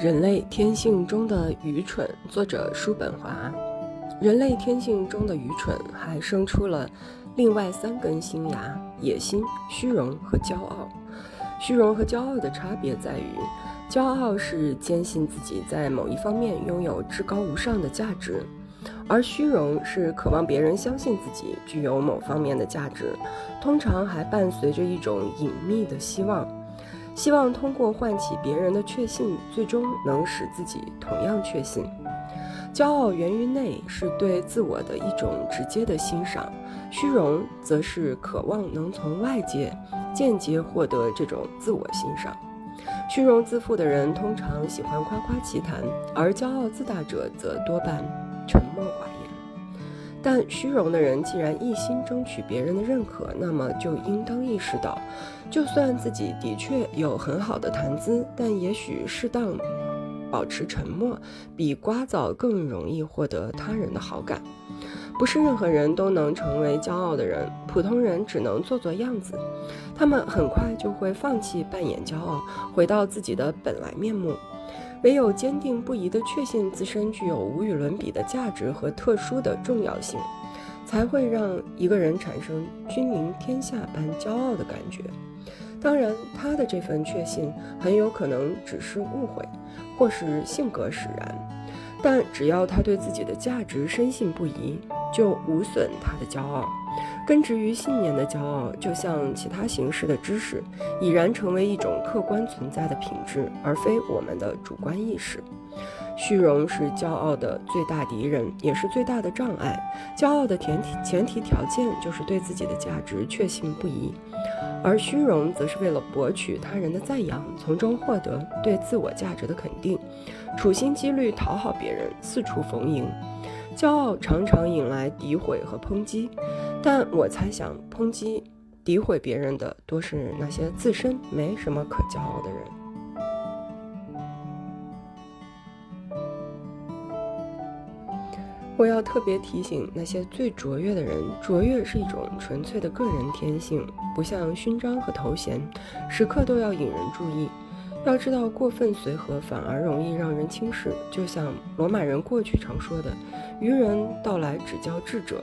人类天性中的愚蠢，作者叔本华。人类天性中的愚蠢，还生出了另外三根新芽：野心、虚荣和骄傲。虚荣和骄傲的差别在于，骄傲是坚信自己在某一方面拥有至高无上的价值，而虚荣是渴望别人相信自己具有某方面的价值，通常还伴随着一种隐秘的希望。希望通过唤起别人的确信，最终能使自己同样确信。骄傲源于内，是对自我的一种直接的欣赏；虚荣则是渴望能从外界间接获得这种自我欣赏。虚荣自负的人通常喜欢夸夸其谈，而骄傲自大者则多半沉默寡言。但虚荣的人既然一心争取别人的认可，那么就应当意识到，就算自己的确有很好的谈资，但也许适当保持沉默，比聒噪更容易获得他人的好感。不是任何人都能成为骄傲的人，普通人只能做做样子，他们很快就会放弃扮演骄傲，回到自己的本来面目。唯有坚定不移地确信自身具有无与伦比的价值和特殊的重要性，才会让一个人产生君临天下般骄傲的感觉。当然，他的这份确信很有可能只是误会，或是性格使然。但只要他对自己的价值深信不疑，就无损他的骄傲。根植于信念的骄傲，就像其他形式的知识，已然成为一种客观存在的品质，而非我们的主观意识。虚荣是骄傲的最大敌人，也是最大的障碍。骄傲的前提前提条件就是对自己的价值确信不疑，而虚荣则是为了博取他人的赞扬，从中获得对自我价值的肯定，处心积虑讨好别人，四处逢迎。骄傲常常引来诋毁和抨击。但我猜想，抨击、诋毁别人的多是那些自身没什么可骄傲的人。我要特别提醒那些最卓越的人，卓越是一种纯粹的个人天性，不像勋章和头衔，时刻都要引人注意。要知道，过分随和反而容易让人轻视。就像罗马人过去常说的：“愚人到来只教智者。”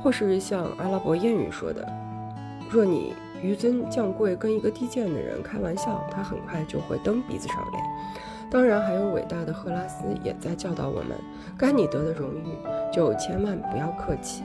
或是像阿拉伯谚语说的，若你纡尊降贵跟一个低贱的人开玩笑，他很快就会蹬鼻子上脸。当然，还有伟大的赫拉斯也在教导我们：该你得的荣誉，就千万不要客气。